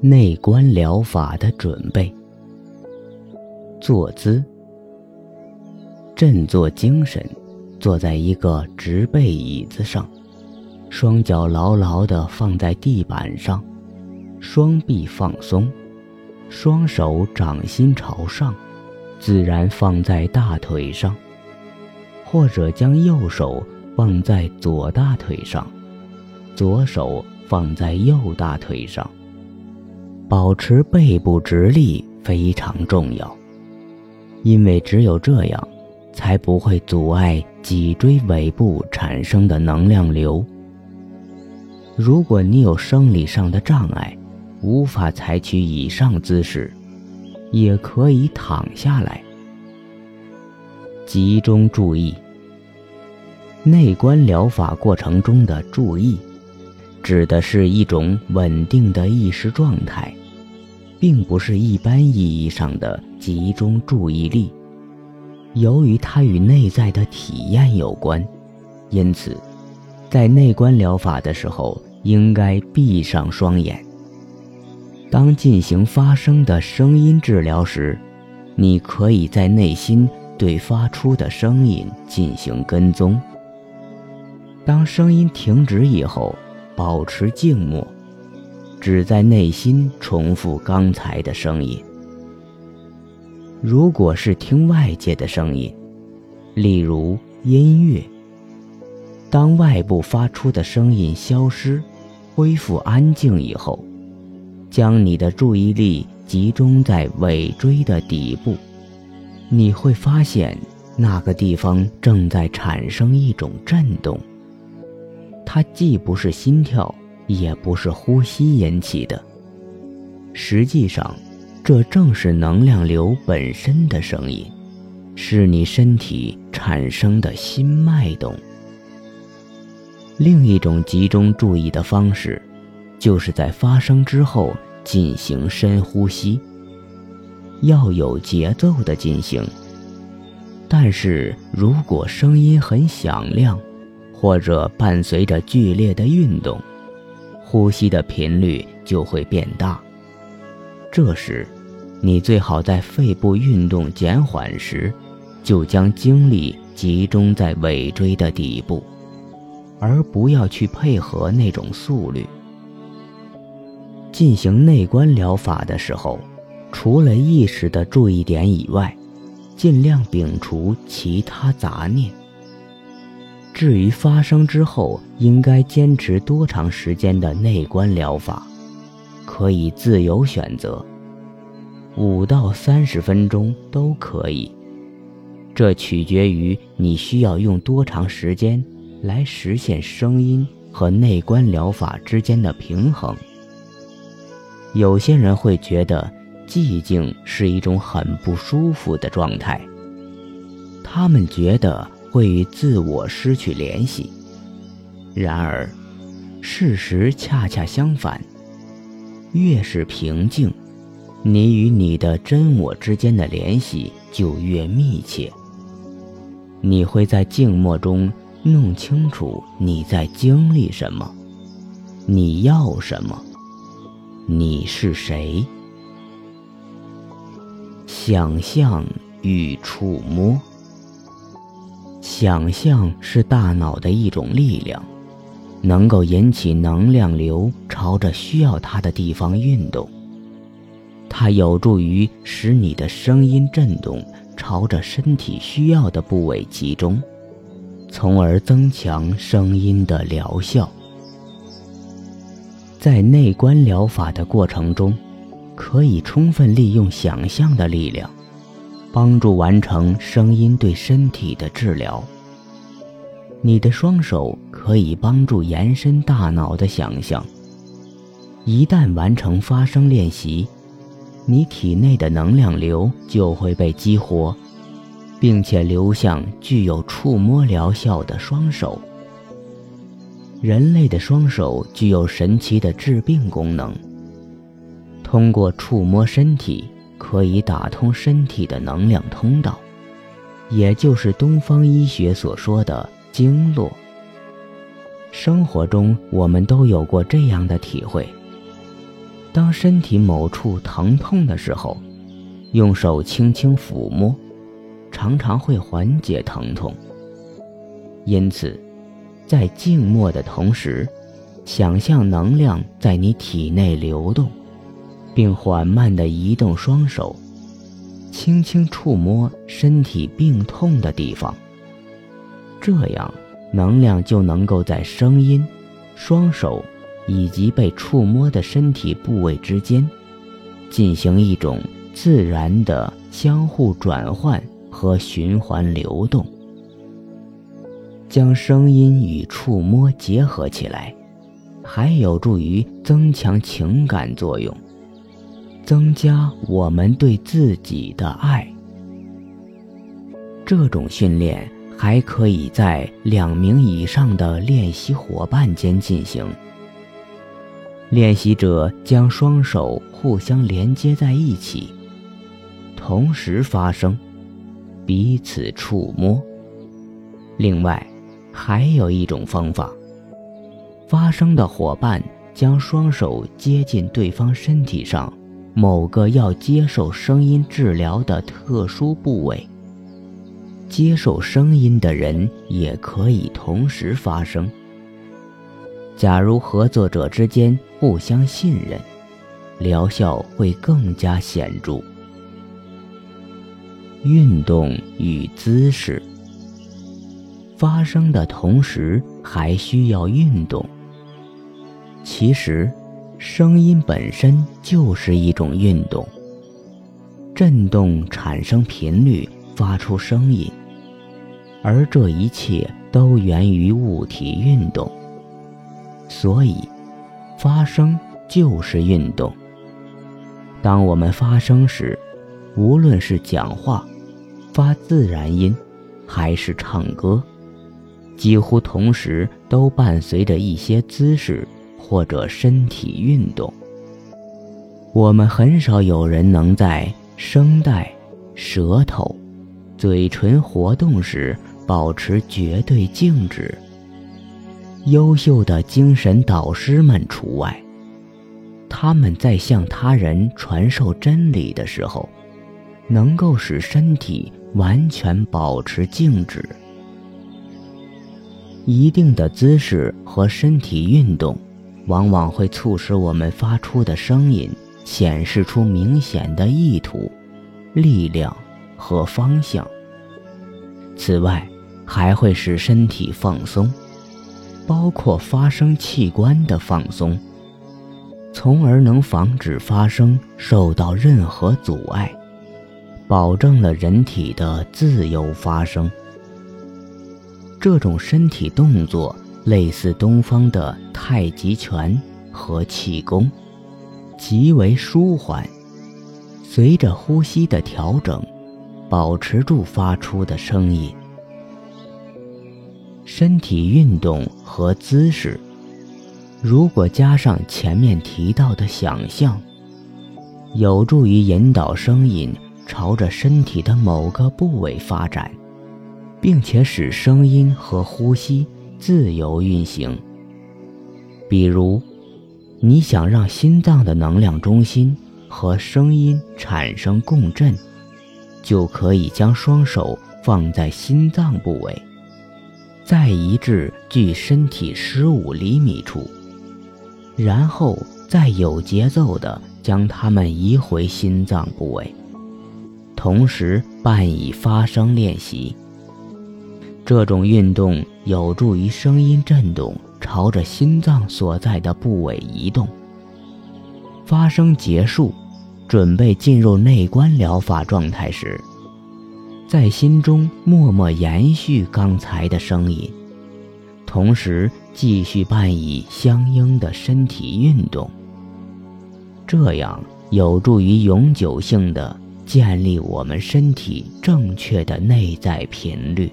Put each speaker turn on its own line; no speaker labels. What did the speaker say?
内观疗法的准备。坐姿：振作精神，坐在一个直背椅子上，双脚牢牢地放在地板上，双臂放松，双手掌心朝上，自然放在大腿上，或者将右手放在左大腿上，左手放在右大腿上。保持背部直立非常重要。因为只有这样，才不会阻碍脊椎尾部产生的能量流。如果你有生理上的障碍，无法采取以上姿势，也可以躺下来。集中注意。内观疗法过程中的注意，指的是一种稳定的意识状态。并不是一般意义上的集中注意力，由于它与内在的体验有关，因此，在内观疗法的时候应该闭上双眼。当进行发声的声音治疗时，你可以在内心对发出的声音进行跟踪。当声音停止以后，保持静默。只在内心重复刚才的声音。如果是听外界的声音，例如音乐，当外部发出的声音消失、恢复安静以后，将你的注意力集中在尾椎的底部，你会发现那个地方正在产生一种震动。它既不是心跳。也不是呼吸引起的，实际上，这正是能量流本身的声音，是你身体产生的心脉动。另一种集中注意的方式，就是在发声之后进行深呼吸，要有节奏的进行。但是如果声音很响亮，或者伴随着剧烈的运动，呼吸的频率就会变大，这时，你最好在肺部运动减缓时，就将精力集中在尾椎的底部，而不要去配合那种速率。进行内观疗法的时候，除了意识的注意点以外，尽量摒除其他杂念。至于发生之后应该坚持多长时间的内观疗法，可以自由选择，五到三十分钟都可以。这取决于你需要用多长时间来实现声音和内观疗法之间的平衡。有些人会觉得寂静是一种很不舒服的状态，他们觉得。会与自我失去联系。然而，事实恰恰相反。越是平静，你与你的真我之间的联系就越密切。你会在静默中弄清楚你在经历什么，你要什么，你是谁。想象与触摸。想象是大脑的一种力量，能够引起能量流朝着需要它的地方运动。它有助于使你的声音振动朝着身体需要的部位集中，从而增强声音的疗效。在内观疗法的过程中，可以充分利用想象的力量。帮助完成声音对身体的治疗。你的双手可以帮助延伸大脑的想象。一旦完成发声练习，你体内的能量流就会被激活，并且流向具有触摸疗效的双手。人类的双手具有神奇的治病功能，通过触摸身体。可以打通身体的能量通道，也就是东方医学所说的经络。生活中，我们都有过这样的体会：当身体某处疼痛的时候，用手轻轻抚摸，常常会缓解疼痛。因此，在静默的同时，想象能量在你体内流动，并缓慢地移动双手，轻轻触摸身体病痛的地方。这样，能量就能够在声音、双手以及被触摸的身体部位之间，进行一种自然的相互转换和循环流动，将声音与触摸结合起来。还有助于增强情感作用，增加我们对自己的爱。这种训练还可以在两名以上的练习伙伴间进行。练习者将双手互相连接在一起，同时发声，彼此触摸。另外，还有一种方法。发声的伙伴将双手接近对方身体上某个要接受声音治疗的特殊部位。接受声音的人也可以同时发声。假如合作者之间互相信任，疗效会更加显著。运动与姿势，发声的同时还需要运动。其实，声音本身就是一种运动。振动产生频率，发出声音，而这一切都源于物体运动。所以，发声就是运动。当我们发声时，无论是讲话、发自然音，还是唱歌，几乎同时都伴随着一些姿势。或者身体运动，我们很少有人能在声带、舌头、嘴唇活动时保持绝对静止。优秀的精神导师们除外，他们在向他人传授真理的时候，能够使身体完全保持静止。一定的姿势和身体运动。往往会促使我们发出的声音显示出明显的意图、力量和方向。此外，还会使身体放松，包括发声器官的放松，从而能防止发声受到任何阻碍，保证了人体的自由发声。这种身体动作。类似东方的太极拳和气功，极为舒缓。随着呼吸的调整，保持住发出的声音。身体运动和姿势，如果加上前面提到的想象，有助于引导声音朝着身体的某个部位发展，并且使声音和呼吸。自由运行。比如，你想让心脏的能量中心和声音产生共振，就可以将双手放在心脏部位，再移至距身体十五厘米处，然后再有节奏地将它们移回心脏部位，同时伴以发声练习。这种运动有助于声音振动朝着心脏所在的部位移动。发声结束，准备进入内观疗法状态时，在心中默默延续刚才的声音，同时继续伴以相应的身体运动。这样有助于永久性的建立我们身体正确的内在频率。